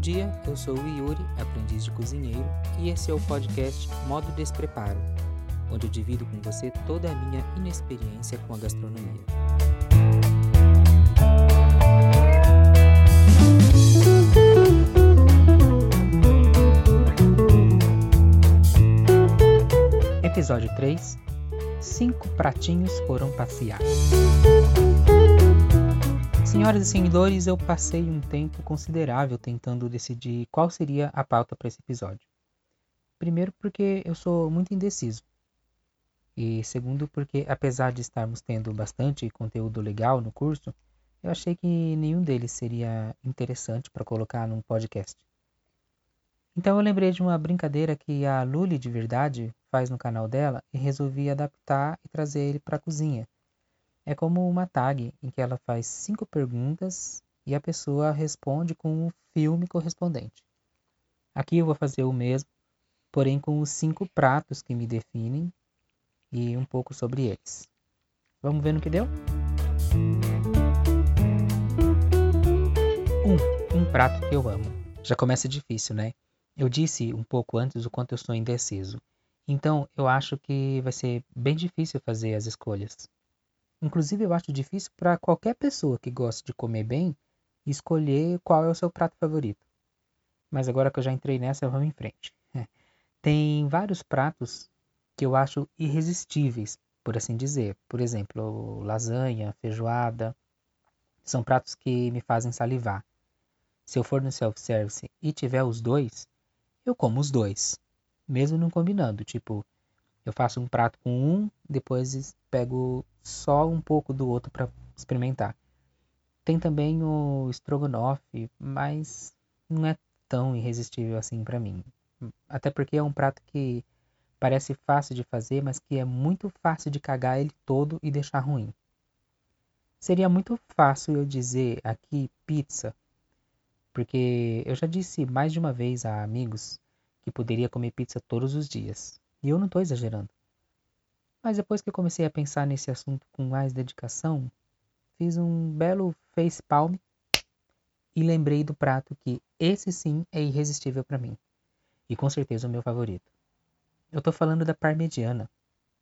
dia, eu sou o Yuri, aprendiz de cozinheiro, e esse é o podcast Modo Despreparo, onde eu divido com você toda a minha inexperiência com a gastronomia. Episódio 3 Cinco pratinhos foram passear. Senhoras e senhores, eu passei um tempo considerável tentando decidir qual seria a pauta para esse episódio. Primeiro, porque eu sou muito indeciso. E segundo, porque apesar de estarmos tendo bastante conteúdo legal no curso, eu achei que nenhum deles seria interessante para colocar num podcast. Então eu lembrei de uma brincadeira que a Luli de verdade faz no canal dela e resolvi adaptar e trazer ele para a cozinha é como uma tag em que ela faz cinco perguntas e a pessoa responde com o filme correspondente. Aqui eu vou fazer o mesmo, porém com os cinco pratos que me definem e um pouco sobre eles. Vamos ver no que deu? Um, um prato que eu amo. Já começa difícil, né? Eu disse um pouco antes o quanto eu sou indeciso. Então eu acho que vai ser bem difícil fazer as escolhas. Inclusive, eu acho difícil para qualquer pessoa que gosta de comer bem escolher qual é o seu prato favorito. Mas agora que eu já entrei nessa, vamos em frente. Tem vários pratos que eu acho irresistíveis, por assim dizer. Por exemplo, lasanha, feijoada. São pratos que me fazem salivar. Se eu for no self-service e tiver os dois, eu como os dois. Mesmo não combinando. Tipo, eu faço um prato com um, depois pego só um pouco do outro para experimentar. Tem também o estrogonofe, mas não é tão irresistível assim para mim. Até porque é um prato que parece fácil de fazer, mas que é muito fácil de cagar ele todo e deixar ruim. Seria muito fácil eu dizer aqui pizza, porque eu já disse mais de uma vez a amigos que poderia comer pizza todos os dias. E eu não estou exagerando. Mas depois que eu comecei a pensar nesse assunto com mais dedicação, fiz um belo face palm e lembrei do prato que esse sim é irresistível para mim. E com certeza o meu favorito. Eu estou falando da parmegiana,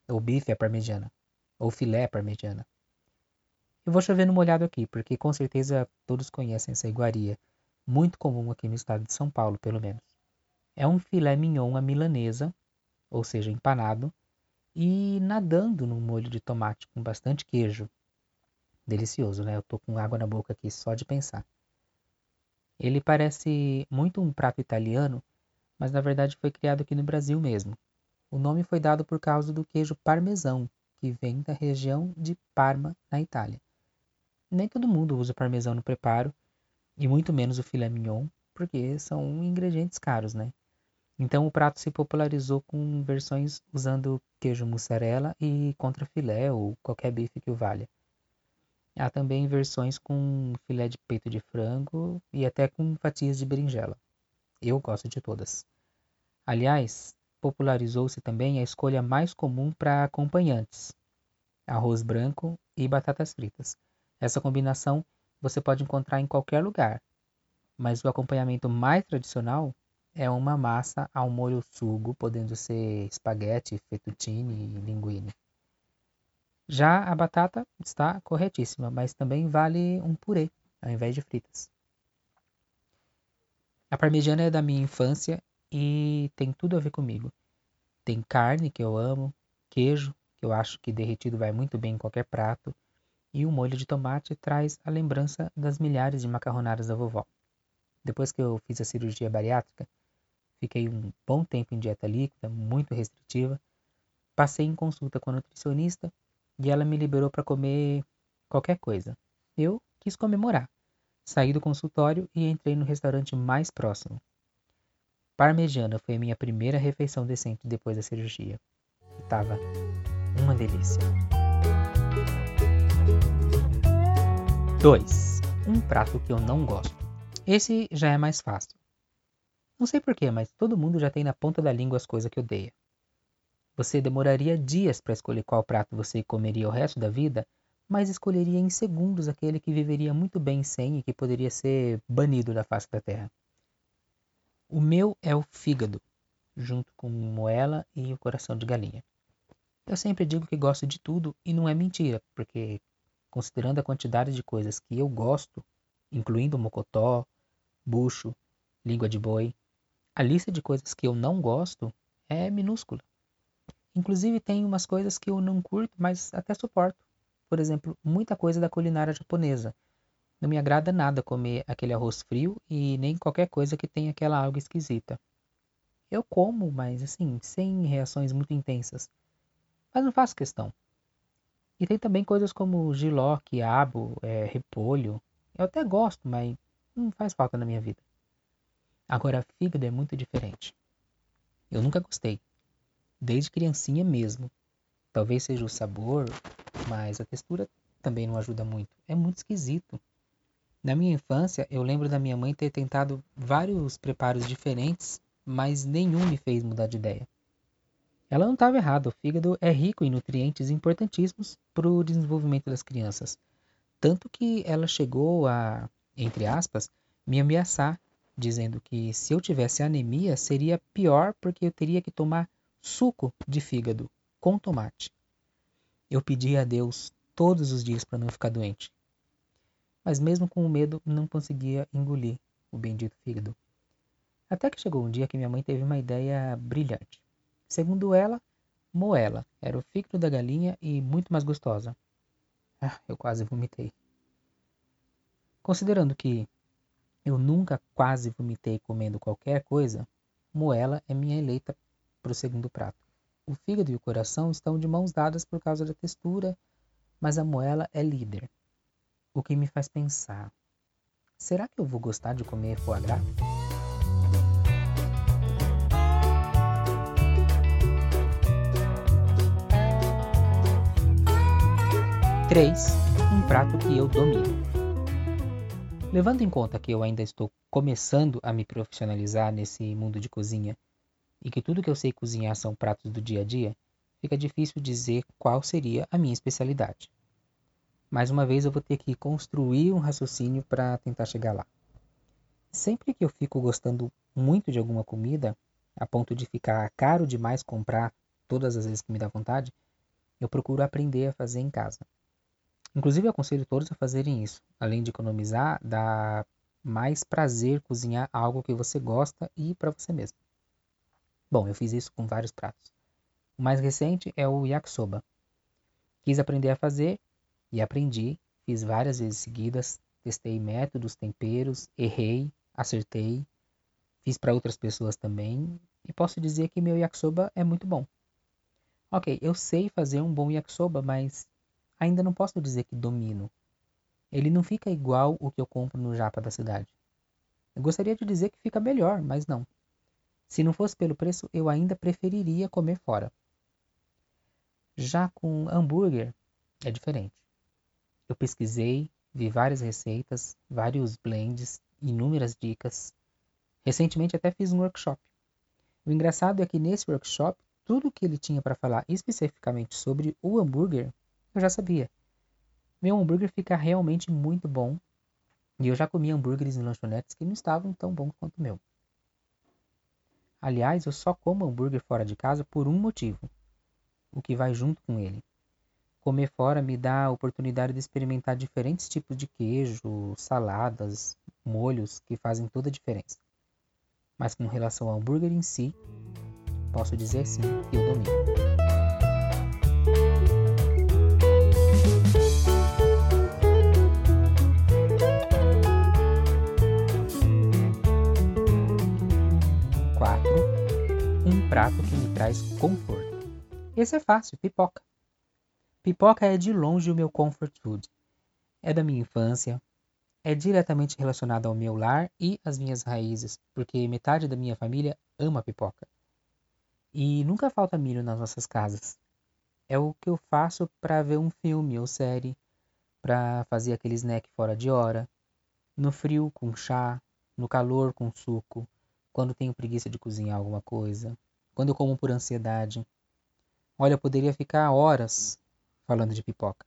ou bife à parmegiana, ou filé à parmegiana. Eu vou chover no molhado aqui, porque com certeza todos conhecem essa iguaria, muito comum aqui no estado de São Paulo, pelo menos. É um filé mignon à milanesa ou seja, empanado, e nadando no molho de tomate com bastante queijo. Delicioso, né? Eu tô com água na boca aqui só de pensar. Ele parece muito um prato italiano, mas na verdade foi criado aqui no Brasil mesmo. O nome foi dado por causa do queijo parmesão, que vem da região de Parma, na Itália. Nem todo mundo usa parmesão no preparo, e muito menos o filé mignon, porque são ingredientes caros, né? Então o prato se popularizou com versões usando queijo mussarela e contrafilé ou qualquer bife que o valha. Há também versões com filé de peito de frango e até com fatias de berinjela. Eu gosto de todas. Aliás, popularizou-se também a escolha mais comum para acompanhantes: arroz branco e batatas fritas. Essa combinação você pode encontrar em qualquer lugar, mas o acompanhamento mais tradicional é uma massa ao molho sugo, podendo ser espaguete, fettuccine e linguine. Já a batata está corretíssima, mas também vale um purê ao invés de fritas. A parmegiana é da minha infância e tem tudo a ver comigo. Tem carne que eu amo, queijo, que eu acho que derretido vai muito bem em qualquer prato, e o molho de tomate traz a lembrança das milhares de macarronadas da vovó. Depois que eu fiz a cirurgia bariátrica, Fiquei um bom tempo em dieta líquida, muito restritiva. Passei em consulta com a nutricionista e ela me liberou para comer qualquer coisa. Eu quis comemorar. Saí do consultório e entrei no restaurante mais próximo. Parmegiana foi a minha primeira refeição decente depois da cirurgia. E tava uma delícia. 2. Um prato que eu não gosto. Esse já é mais fácil. Não sei porquê, mas todo mundo já tem na ponta da língua as coisas que odeia. Você demoraria dias para escolher qual prato você comeria o resto da vida, mas escolheria em segundos aquele que viveria muito bem sem e que poderia ser banido da face da terra. O meu é o fígado, junto com moela e o coração de galinha. Eu sempre digo que gosto de tudo e não é mentira, porque considerando a quantidade de coisas que eu gosto, incluindo mocotó, bucho, língua de boi, a lista de coisas que eu não gosto é minúscula. Inclusive tem umas coisas que eu não curto, mas até suporto. Por exemplo, muita coisa da culinária japonesa. Não me agrada nada comer aquele arroz frio e nem qualquer coisa que tenha aquela alga esquisita. Eu como, mas assim, sem reações muito intensas. Mas não faço questão. E tem também coisas como giló, quiabo, é, repolho. Eu até gosto, mas não faz falta na minha vida. Agora, fígado é muito diferente. Eu nunca gostei. Desde criancinha mesmo. Talvez seja o sabor, mas a textura também não ajuda muito. É muito esquisito. Na minha infância, eu lembro da minha mãe ter tentado vários preparos diferentes mas nenhum me fez mudar de ideia. Ela não estava errada, o fígado é rico em nutrientes importantíssimos para o desenvolvimento das crianças. Tanto que ela chegou a, entre aspas, me ameaçar, dizendo que se eu tivesse anemia seria pior porque eu teria que tomar suco de fígado com tomate. Eu pedi a Deus todos os dias para não ficar doente. Mas mesmo com o medo, não conseguia engolir o bendito fígado. Até que chegou um dia que minha mãe teve uma ideia brilhante. Segundo ela, moela era o fígado da galinha e muito mais gostosa. Ah, eu quase vomitei. Considerando que eu nunca quase vomitei comendo qualquer coisa, moela é minha eleita para o segundo prato. O fígado e o coração estão de mãos dadas por causa da textura, mas a moela é líder. O que me faz pensar: será que eu vou gostar de comer foie gras? 3. Um prato que eu domino. Levando em conta que eu ainda estou começando a me profissionalizar nesse mundo de cozinha e que tudo que eu sei cozinhar são pratos do dia a dia, fica difícil dizer qual seria a minha especialidade. Mais uma vez eu vou ter que construir um raciocínio para tentar chegar lá. Sempre que eu fico gostando muito de alguma comida, a ponto de ficar caro demais comprar todas as vezes que me dá vontade, eu procuro aprender a fazer em casa. Inclusive, aconselho todos a fazerem isso. Além de economizar, dá mais prazer cozinhar algo que você gosta e para você mesmo. Bom, eu fiz isso com vários pratos. O mais recente é o yakisoba. Quis aprender a fazer e aprendi. Fiz várias vezes seguidas, testei métodos, temperos, errei, acertei. Fiz para outras pessoas também e posso dizer que meu yakisoba é muito bom. Ok, eu sei fazer um bom yakisoba, mas ainda não posso dizer que domino. Ele não fica igual o que eu compro no japa da cidade. Eu gostaria de dizer que fica melhor, mas não. Se não fosse pelo preço, eu ainda preferiria comer fora. Já com hambúrguer, é diferente. Eu pesquisei, vi várias receitas, vários blends, inúmeras dicas. Recentemente até fiz um workshop. O engraçado é que nesse workshop, tudo que ele tinha para falar especificamente sobre o hambúrguer eu já sabia. Meu hambúrguer fica realmente muito bom. E eu já comi hambúrgueres em lanchonetes que não estavam tão bons quanto o meu. Aliás, eu só como hambúrguer fora de casa por um motivo: o que vai junto com ele. Comer fora me dá a oportunidade de experimentar diferentes tipos de queijo, saladas, molhos que fazem toda a diferença. Mas com relação ao hambúrguer em si, posso dizer sim que eu domino. 4. Um prato que me traz conforto. Esse é fácil, pipoca. Pipoca é de longe o meu comfort food. É da minha infância, é diretamente relacionado ao meu lar e às minhas raízes, porque metade da minha família ama pipoca. E nunca falta milho nas nossas casas. É o que eu faço para ver um filme ou série, para fazer aquele snack fora de hora, no frio com chá, no calor com suco, quando tenho preguiça de cozinhar alguma coisa, quando eu como por ansiedade. Olha, eu poderia ficar horas falando de pipoca.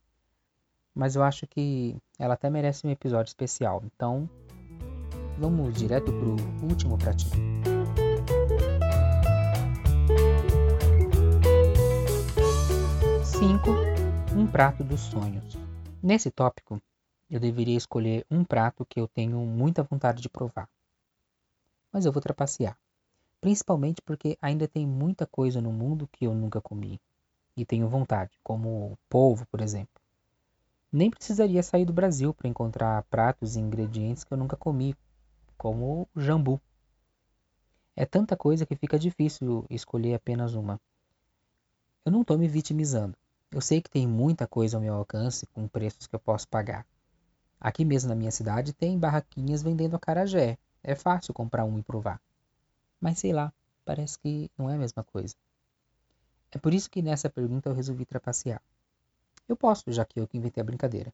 Mas eu acho que ela até merece um episódio especial. Então, vamos direto pro último pratinho. Cinco, um prato dos sonhos. Nesse tópico, eu deveria escolher um prato que eu tenho muita vontade de provar. Mas eu vou trapacear. Principalmente porque ainda tem muita coisa no mundo que eu nunca comi e tenho vontade, como polvo, por exemplo. Nem precisaria sair do Brasil para encontrar pratos e ingredientes que eu nunca comi, como o jambu. É tanta coisa que fica difícil escolher apenas uma. Eu não estou me vitimizando. Eu sei que tem muita coisa ao meu alcance com preços que eu posso pagar. Aqui mesmo na minha cidade tem barraquinhas vendendo acarajé. É fácil comprar um e provar. Mas sei lá, parece que não é a mesma coisa. É por isso que nessa pergunta eu resolvi trapacear. Eu posso, já que eu que inventei a brincadeira.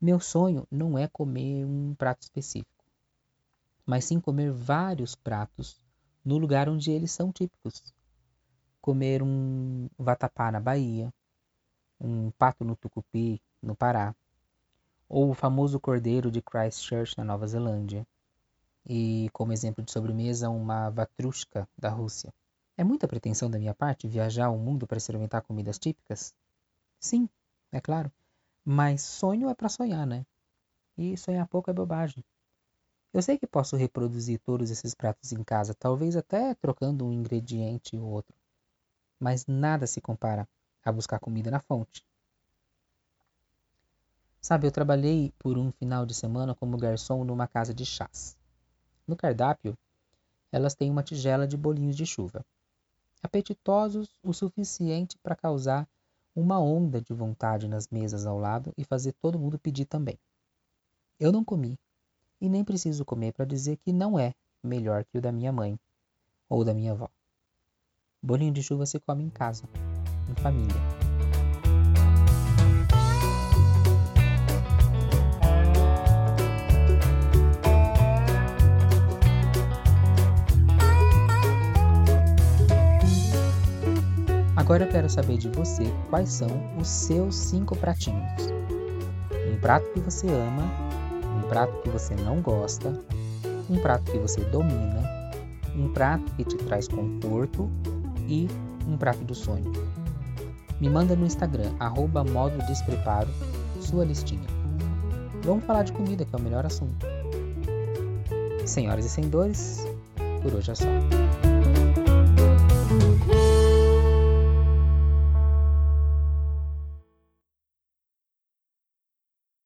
Meu sonho não é comer um prato específico, mas sim comer vários pratos no lugar onde eles são típicos. Comer um vatapá na Bahia, um pato no Tucupi, no Pará, ou o famoso cordeiro de Christchurch, na Nova Zelândia, e, como exemplo de sobremesa, uma vatrushka da Rússia. É muita pretensão da minha parte viajar ao mundo para experimentar comidas típicas? Sim, é claro. Mas sonho é para sonhar, né? E sonhar pouco é bobagem. Eu sei que posso reproduzir todos esses pratos em casa, talvez até trocando um ingrediente ou outro. Mas nada se compara a buscar comida na fonte. Sabe, eu trabalhei por um final de semana como garçom numa casa de chás. No cardápio, elas têm uma tigela de bolinhos de chuva apetitosos o suficiente para causar uma onda de vontade nas mesas ao lado e fazer todo mundo pedir também. Eu não comi, e nem preciso comer para dizer que não é melhor que o da minha mãe ou da minha avó. Bolinho de chuva se come em casa, em família. Agora eu quero saber de você quais são os seus cinco pratinhos. Um prato que você ama, um prato que você não gosta, um prato que você domina, um prato que te traz conforto e um prato do sonho. Me manda no Instagram, arroba modo despreparo, sua listinha. Vamos falar de comida, que é o melhor assunto. Senhoras e senhores, por hoje é só.